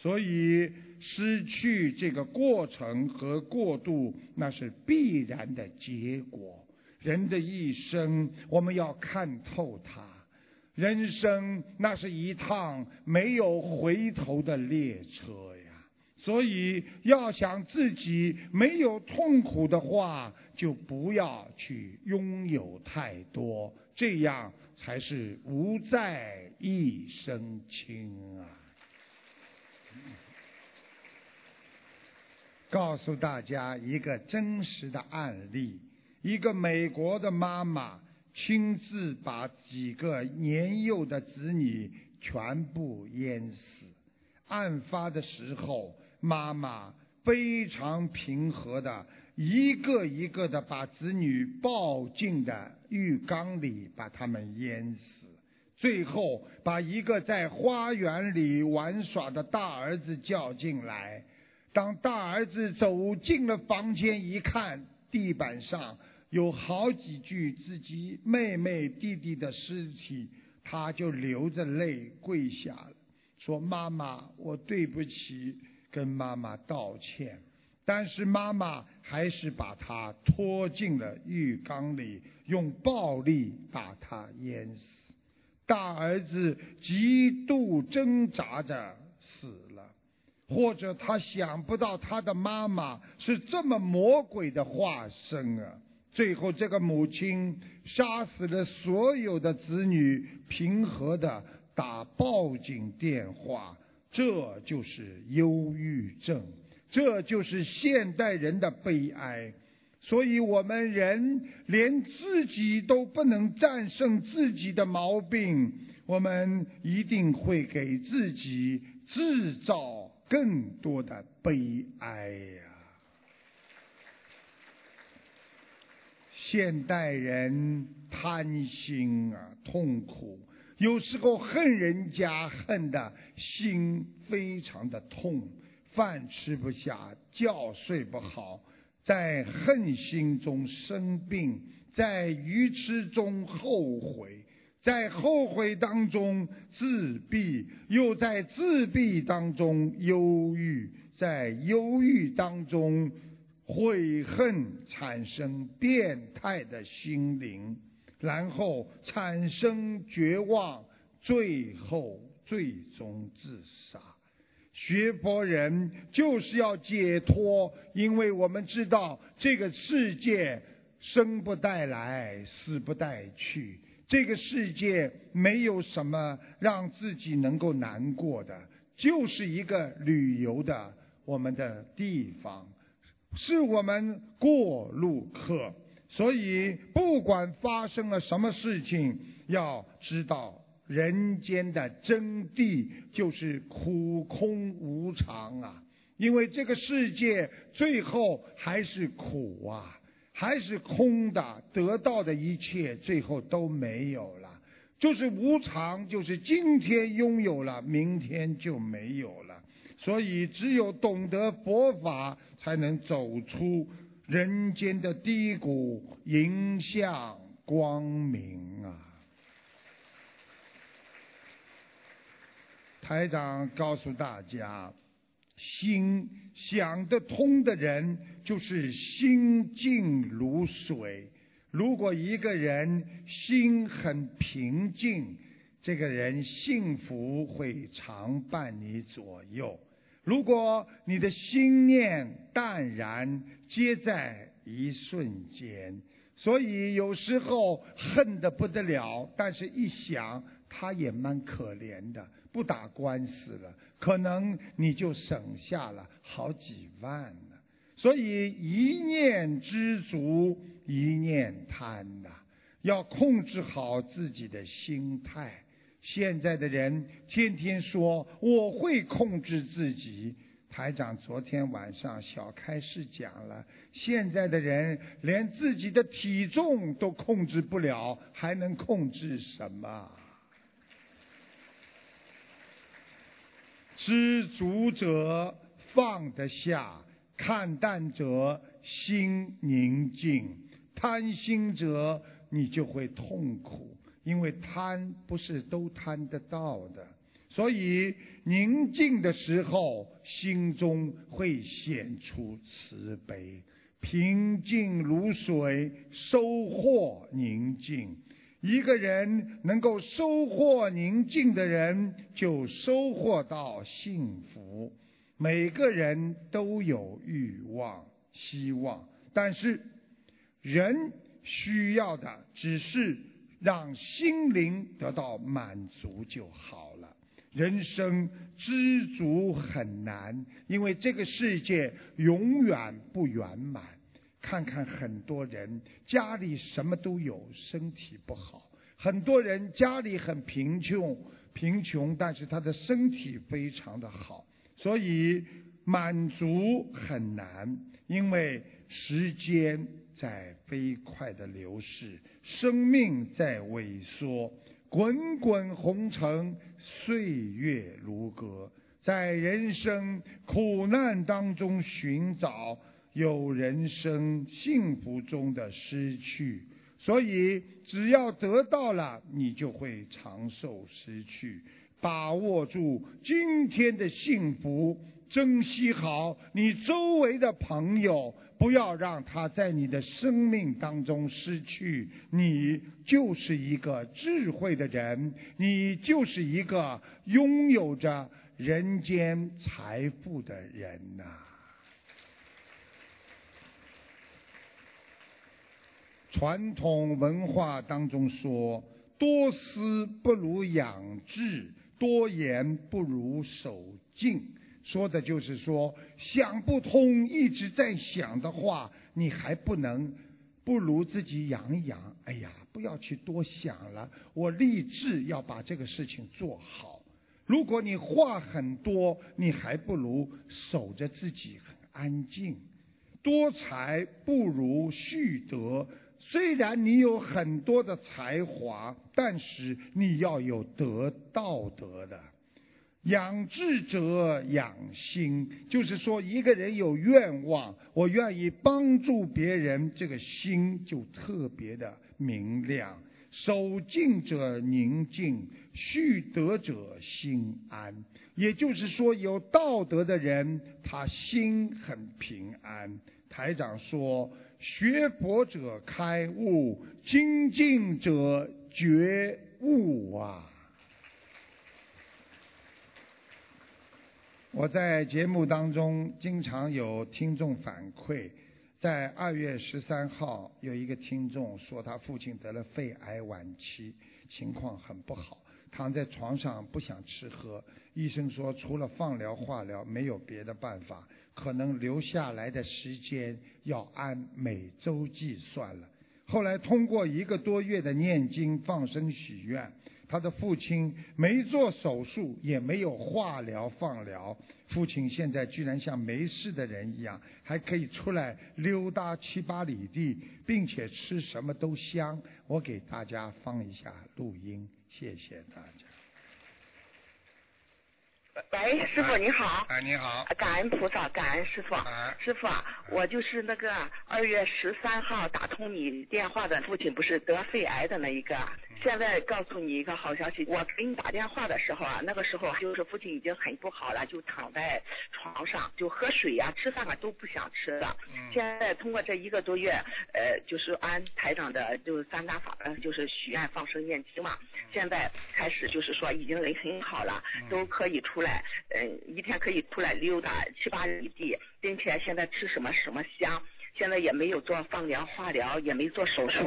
所以失去这个过程和过渡，那是必然的结果。人的一生，我们要看透它。人生那是一趟没有回头的列车呀。所以，要想自己没有痛苦的话，就不要去拥有太多，这样才是无债一身轻啊！告诉大家一个真实的案例：一个美国的妈妈亲自把几个年幼的子女全部淹死。案发的时候。妈妈非常平和的，一个一个的把子女抱进的浴缸里，把他们淹死。最后把一个在花园里玩耍的大儿子叫进来。当大儿子走进了房间，一看地板上有好几具自己妹妹弟弟的尸体，他就流着泪跪下了，说：“妈妈，我对不起。”跟妈妈道歉，但是妈妈还是把他拖进了浴缸里，用暴力把他淹死。大儿子极度挣扎着死了，或者他想不到他的妈妈是这么魔鬼的化身啊！最后，这个母亲杀死了所有的子女，平和的打报警电话。这就是忧郁症，这就是现代人的悲哀。所以，我们人连自己都不能战胜自己的毛病，我们一定会给自己制造更多的悲哀呀。现代人贪心啊，痛苦。有时候恨人家恨的心非常的痛，饭吃不下，觉睡不好，在恨心中生病，在愚痴中后悔，在后悔当中自闭，又在自闭当中忧郁，在忧郁当中悔恨，产生变态的心灵。然后产生绝望，最后最终自杀。学佛人就是要解脱，因为我们知道这个世界生不带来，死不带去。这个世界没有什么让自己能够难过的，就是一个旅游的我们的地方，是我们过路客。所以，不管发生了什么事情，要知道人间的真谛就是苦空无常啊！因为这个世界最后还是苦啊，还是空的，得到的一切最后都没有了，就是无常，就是今天拥有了，明天就没有了。所以，只有懂得佛法，才能走出。人间的低谷迎向光明啊！台长告诉大家，心想得通的人就是心静如水。如果一个人心很平静，这个人幸福会常伴你左右。如果你的心念淡然，皆在一瞬间。所以有时候恨得不得了，但是一想，他也蛮可怜的，不打官司了，可能你就省下了好几万呢。所以一念知足，一念贪呐，要控制好自己的心态。现在的人天天说我会控制自己，台长昨天晚上小开示讲了，现在的人连自己的体重都控制不了，还能控制什么？知足者放得下，看淡者心宁静，贪心者你就会痛苦。因为贪不是都贪得到的，所以宁静的时候，心中会显出慈悲。平静如水，收获宁静。一个人能够收获宁静的人，就收获到幸福。每个人都有欲望、希望，但是人需要的只是让心灵得到满足就好了。人生知足很难，因为这个世界永远不圆满。看看很多人家里什么都有，身体不好；很多人家里很贫穷，贫穷但是他的身体非常的好。所以满足很难，因为时间在飞快的流逝，生命在萎缩，滚滚红尘，岁月如歌，在人生苦难当中寻找。有人生幸福中的失去，所以只要得到了，你就会长寿。失去，把握住今天的幸福，珍惜好你周围的朋友，不要让他在你的生命当中失去。你就是一个智慧的人，你就是一个拥有着人间财富的人呐。传统文化当中说：“多思不如养志，多言不如守静。”说的就是说，想不通，一直在想的话，你还不能，不如自己养一养。哎呀，不要去多想了，我立志要把这个事情做好。如果你话很多，你还不如守着自己很安静。多才不如蓄德。虽然你有很多的才华，但是你要有德道德的。养志者养心，就是说一个人有愿望，我愿意帮助别人，这个心就特别的明亮。守静者宁静，蓄德者心安。也就是说，有道德的人，他心很平安。台长说。学佛者开悟，精进者觉悟啊！我在节目当中经常有听众反馈，在二月十三号有一个听众说他父亲得了肺癌晚期，情况很不好，躺在床上不想吃喝，医生说除了放疗化疗没有别的办法。可能留下来的时间要按每周计算了。后来通过一个多月的念经、放生、许愿，他的父亲没做手术，也没有化疗、放疗，父亲现在居然像没事的人一样，还可以出来溜达七八里地，并且吃什么都香。我给大家放一下录音，谢谢大家。喂，师傅你好。哎，你好。感恩菩萨，感恩师傅。师傅啊，我就是那个二月十三号打通你电话的父亲，不是得肺癌的那一个。现在告诉你一个好消息，我给你打电话的时候啊，那个时候就是父亲已经很不好了，就躺在床上，就喝水呀、吃饭啊都不想吃了。现在通过这一个多月，呃，就是按台长的就是三大法，就是许愿、放生、念经嘛。现在开始就是说已经人很好了，都可以出来，嗯，一天可以出来溜达七八里地，并且现在吃什么什么香，现在也没有做放疗、化疗，也没做手术，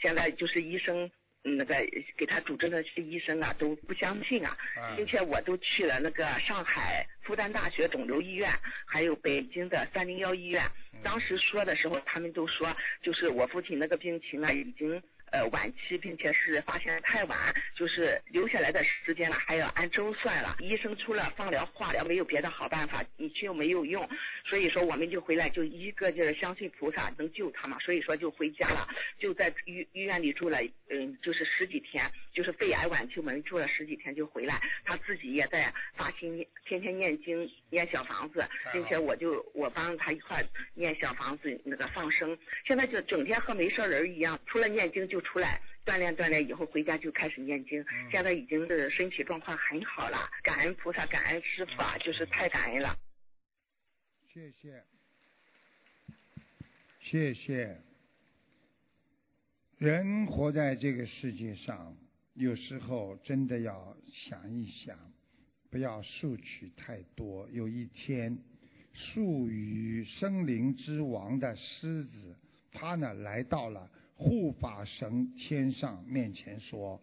现在就是医生。那个给他主治的些医生啊都不相信啊，并且我都去了那个上海复旦大学肿瘤医院，还有北京的三零幺医院，当时说的时候，他们都说就是我父亲那个病情啊已经。呃，晚期，并且是发现太晚，就是留下来的时间了，还要按周算了。医生除了放疗、化疗，没有别的好办法，你去又没有用，所以说我们就回来，就一个劲儿相信菩萨能救他嘛，所以说就回家了，就在医医院里住了，嗯，就是十几天，就是肺癌晚期，我们住了十几天就回来，他自己也在发心，天天念经念小房子，并且我就我帮他一块念小房子那个放生，现在就整天和没事人一样，除了念经就出来锻炼锻炼，以后回家就开始念经，现在已经是身体状况很好了，感恩菩萨，感恩师傅，就是太感恩了。谢谢，谢谢。人活在这个世界上，有时候真的要想一想，不要索取太多。有一天，树与森林之王的狮子，它呢来到了护法神天上面前说：“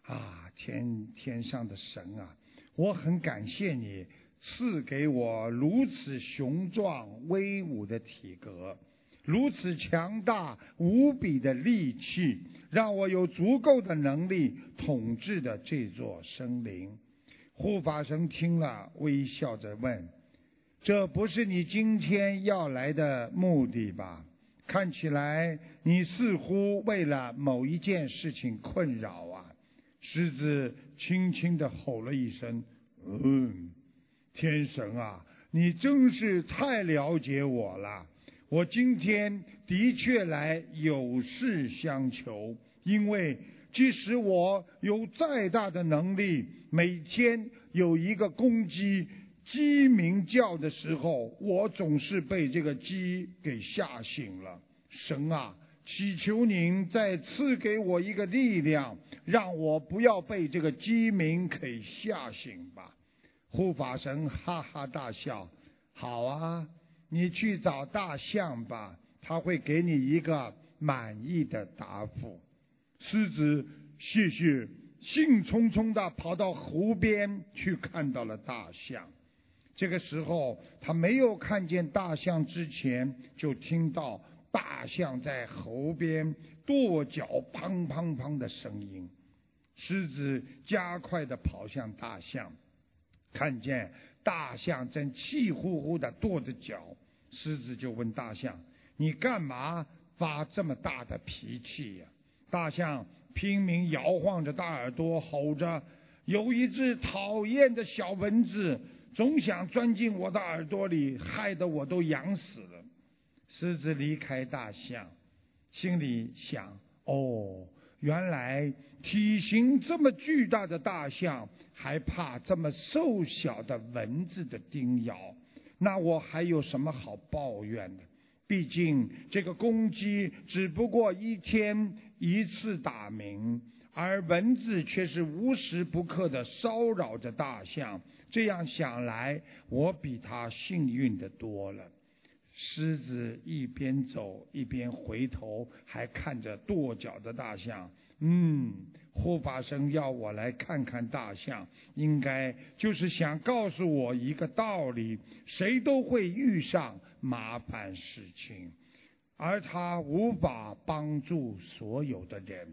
啊，天天上的神啊，我很感谢你赐给我如此雄壮威武的体格。”如此强大无比的力气，让我有足够的能力统治的这座森林。护法神听了，微笑着问：“这不是你今天要来的目的吧？看起来你似乎为了某一件事情困扰啊！”狮子轻轻的吼了一声：“嗯，天神啊，你真是太了解我了。”我今天的确来有事相求，因为即使我有再大的能力，每天有一个公鸡鸡鸣叫的时候，我总是被这个鸡给吓醒了。神啊，祈求您再赐给我一个力量，让我不要被这个鸡鸣给吓醒吧。护法神哈哈大笑，好啊。你去找大象吧，他会给你一个满意的答复。狮子谢谢，兴冲冲的跑到湖边去看到了大象。这个时候，他没有看见大象之前，就听到大象在喉边跺脚，砰砰砰的声音。狮子加快的跑向大象，看见大象正气呼呼的跺着脚。狮子就问大象：“你干嘛发这么大的脾气呀？”大象拼命摇晃着大耳朵，吼着：“有一只讨厌的小蚊子，总想钻进我的耳朵里，害得我都痒死了。”狮子离开大象，心里想：“哦，原来体型这么巨大的大象，还怕这么瘦小的蚊子的叮咬。”那我还有什么好抱怨的？毕竟这个公鸡只不过一天一次打鸣，而蚊子却是无时不刻的骚扰着大象。这样想来，我比他幸运的多了。狮子一边走一边回头，还看着跺脚的大象。嗯。护法生要我来看看大象，应该就是想告诉我一个道理：谁都会遇上麻烦事情，而他无法帮助所有的人。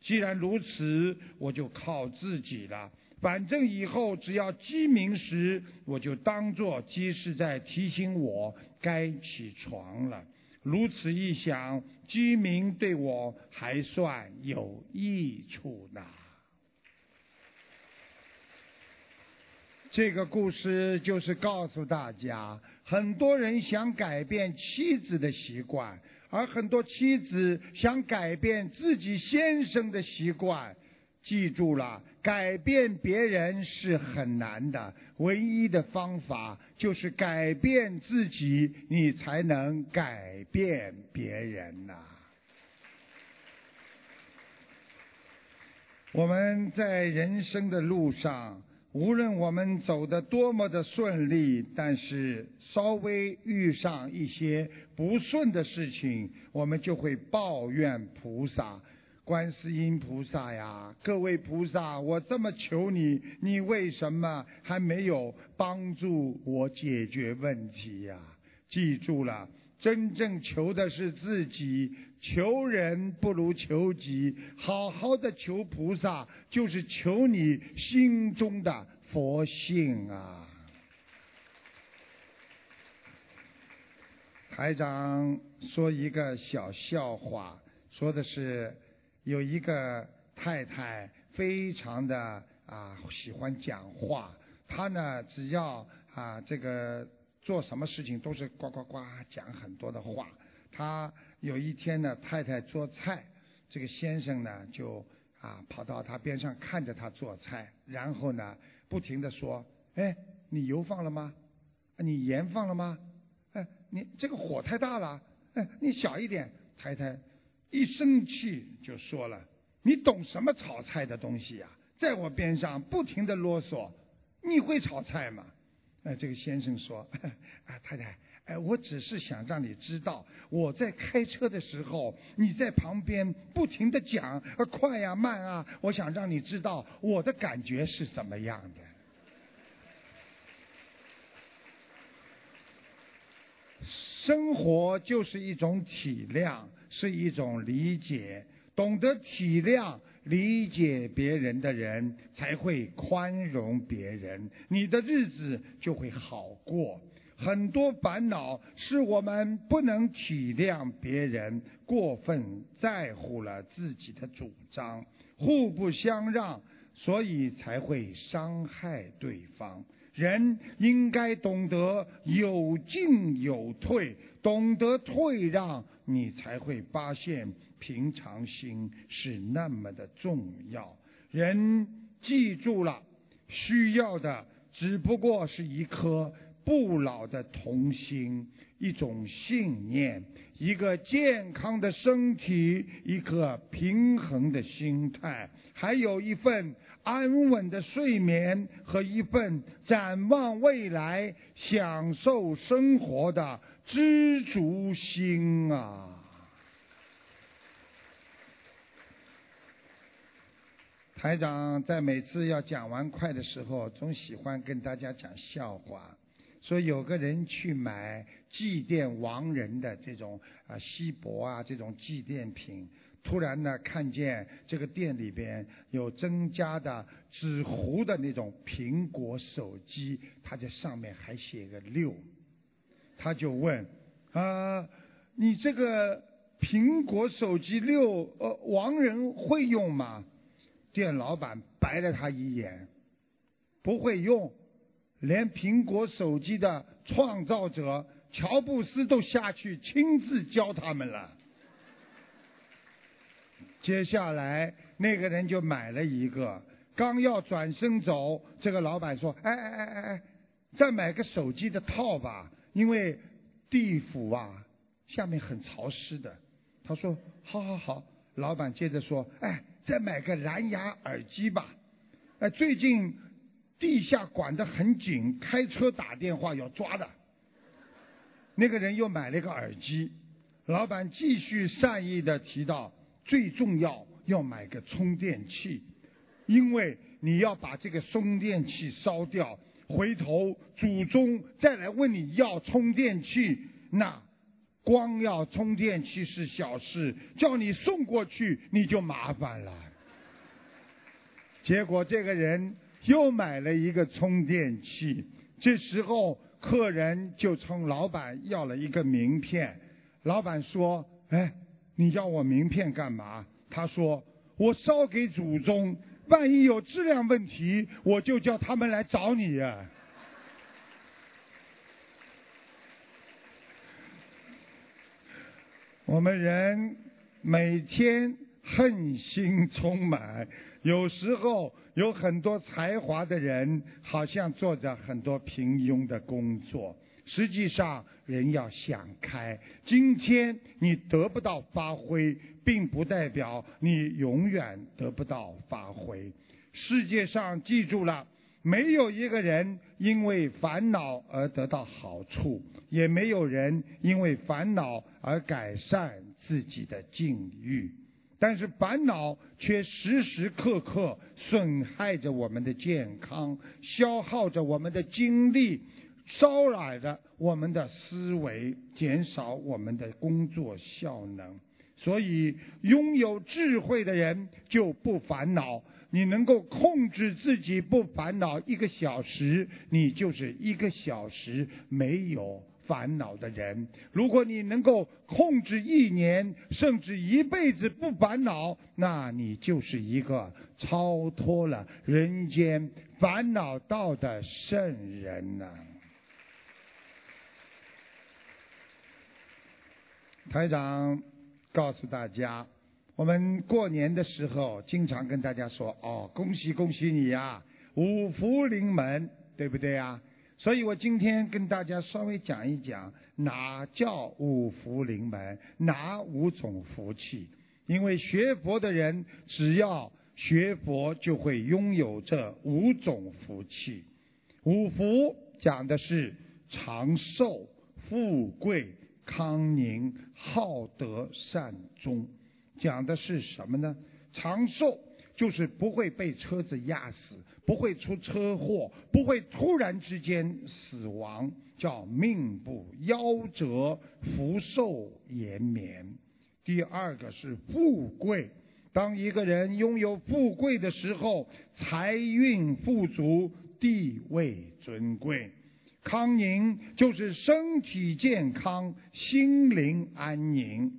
既然如此，我就靠自己了。反正以后只要鸡鸣时，我就当做鸡是在提醒我该起床了。如此一想，鸡鸣对我还算有益处呢。这个故事就是告诉大家，很多人想改变妻子的习惯，而很多妻子想改变自己先生的习惯。记住了，改变别人是很难的，唯一的方法就是改变自己，你才能改变别人呐。我们在人生的路上，无论我们走得多么的顺利，但是稍微遇上一些不顺的事情，我们就会抱怨菩萨。观世音菩萨呀，各位菩萨，我这么求你，你为什么还没有帮助我解决问题呀？记住了，真正求的是自己，求人不如求己。好好的求菩萨，就是求你心中的佛性啊。台长说一个小笑话，说的是。有一个太太非常的啊喜欢讲话，她呢只要啊，这个做什么事情都是呱呱呱讲很多的话。她有一天呢，太太做菜，这个先生呢就啊跑到她边上看着她做菜，然后呢不停的说：“哎，你油放了吗？你盐放了吗？哎，你这个火太大了，哎，你小一点。”太太一生气就说了：“你懂什么炒菜的东西呀？在我边上不停的啰嗦，你会炒菜吗？”哎，这个先生说：“ 啊，太太。”哎，我只是想让你知道，我在开车的时候，你在旁边不停的讲，快呀慢啊，我想让你知道我的感觉是怎么样的。生活就是一种体谅，是一种理解，懂得体谅、理解别人的人，才会宽容别人，你的日子就会好过。很多烦恼是我们不能体谅别人，过分在乎了自己的主张，互不相让，所以才会伤害对方。人应该懂得有进有退，懂得退让，你才会发现平常心是那么的重要。人记住了，需要的只不过是一颗。不老的童心，一种信念，一个健康的身体，一颗平衡的心态，还有一份安稳的睡眠和一份展望未来、享受生活的知足心啊！台长在每次要讲完快的时候，总喜欢跟大家讲笑话。说有个人去买祭奠亡人的这种啊锡箔啊这种祭奠品，突然呢看见这个店里边有增加的纸糊的那种苹果手机，他在上面还写个六，他就问啊你这个苹果手机六呃亡人会用吗？店老板白了他一眼，不会用。连苹果手机的创造者乔布斯都下去亲自教他们了。接下来那个人就买了一个，刚要转身走，这个老板说：“哎哎哎哎哎，再买个手机的套吧，因为地府啊下面很潮湿的。”他说：“好好好。”老板接着说：“哎，再买个蓝牙耳机吧，哎，最近。”地下管得很紧，开车打电话要抓的。那个人又买了一个耳机，老板继续善意的提到，最重要要买个充电器，因为你要把这个充电器烧掉，回头祖宗再来问你要充电器，那光要充电器是小事，叫你送过去你就麻烦了。结果这个人。又买了一个充电器，这时候客人就从老板要了一个名片。老板说：“哎，你要我名片干嘛？”他说：“我烧给祖宗，万一有质量问题，我就叫他们来找你呀。”我们人每天恨心充满，有时候。有很多才华的人，好像做着很多平庸的工作。实际上，人要想开。今天你得不到发挥，并不代表你永远得不到发挥。世界上，记住了，没有一个人因为烦恼而得到好处，也没有人因为烦恼而改善自己的境遇。但是烦恼却时时刻刻损害着我们的健康，消耗着我们的精力，骚扰着我们的思维，减少我们的工作效能。所以，拥有智慧的人就不烦恼。你能够控制自己不烦恼一个小时，你就是一个小时没有。烦恼的人，如果你能够控制一年甚至一辈子不烦恼，那你就是一个超脱了人间烦恼道的圣人呐。台长告诉大家，我们过年的时候经常跟大家说：“哦，恭喜恭喜你呀，五福临门，对不对呀？”所以我今天跟大家稍微讲一讲，哪叫五福临门，哪五种福气？因为学佛的人，只要学佛，就会拥有这五种福气。五福讲的是长寿、富贵、康宁、好德、善终，讲的是什么呢？长寿就是不会被车子压死，不会出车祸，不会突然之间死亡，叫命不夭折，福寿延绵。第二个是富贵，当一个人拥有富贵的时候，财运富足，地位尊贵。康宁就是身体健康，心灵安宁。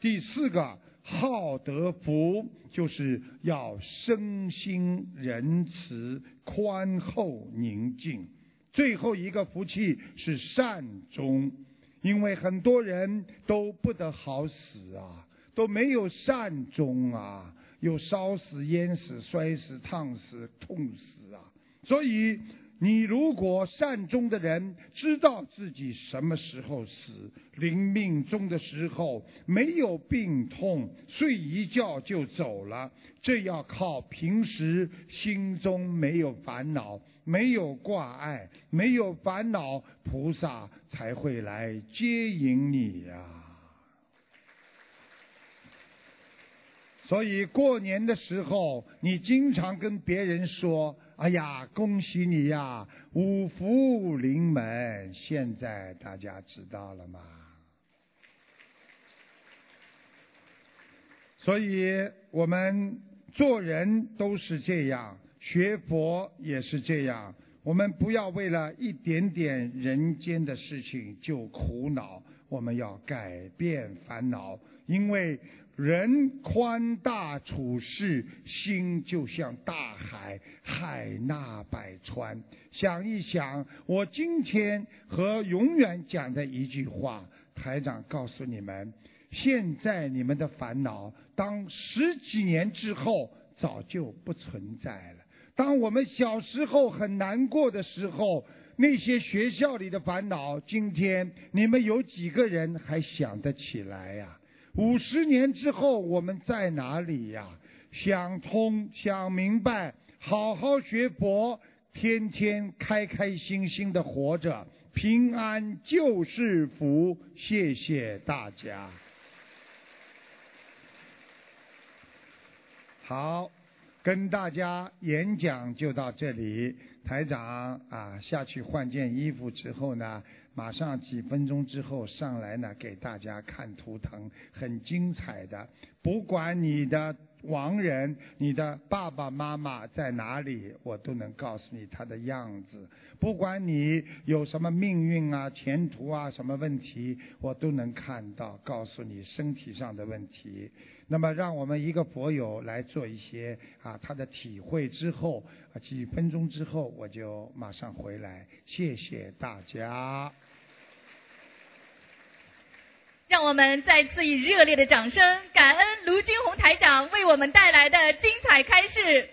第四个好德福，就是要身心仁慈、宽厚、宁静。最后一个福气是善终。因为很多人都不得好死啊，都没有善终啊，有烧死、淹死、摔死、烫死、痛死啊。所以，你如果善终的人知道自己什么时候死，临命终的时候没有病痛，睡一觉就走了，这要靠平时心中没有烦恼。没有挂碍，没有烦恼，菩萨才会来接引你呀。所以过年的时候，你经常跟别人说：“哎呀，恭喜你呀，五福临门。”现在大家知道了吗？所以我们做人都是这样。学佛也是这样，我们不要为了一点点人间的事情就苦恼，我们要改变烦恼，因为人宽大处世，心就像大海，海纳百川。想一想，我今天和永远讲的一句话，台长告诉你们：现在你们的烦恼，当十几年之后，早就不存在了。当我们小时候很难过的时候，那些学校里的烦恼，今天你们有几个人还想得起来呀？五十年之后我们在哪里呀？想通想明白，好好学佛，天天开开心心的活着，平安就是福。谢谢大家。好。跟大家演讲就到这里，台长啊下去换件衣服之后呢，马上几分钟之后上来呢给大家看图腾，很精彩的。不管你的亡人、你的爸爸妈妈在哪里，我都能告诉你他的样子。不管你有什么命运啊、前途啊、什么问题，我都能看到，告诉你身体上的问题。那么，让我们一个佛友来做一些啊他的体会之后，几分钟之后我就马上回来，谢谢大家。让我们再次以热烈的掌声，感恩卢军红台长为我们带来的精彩开示。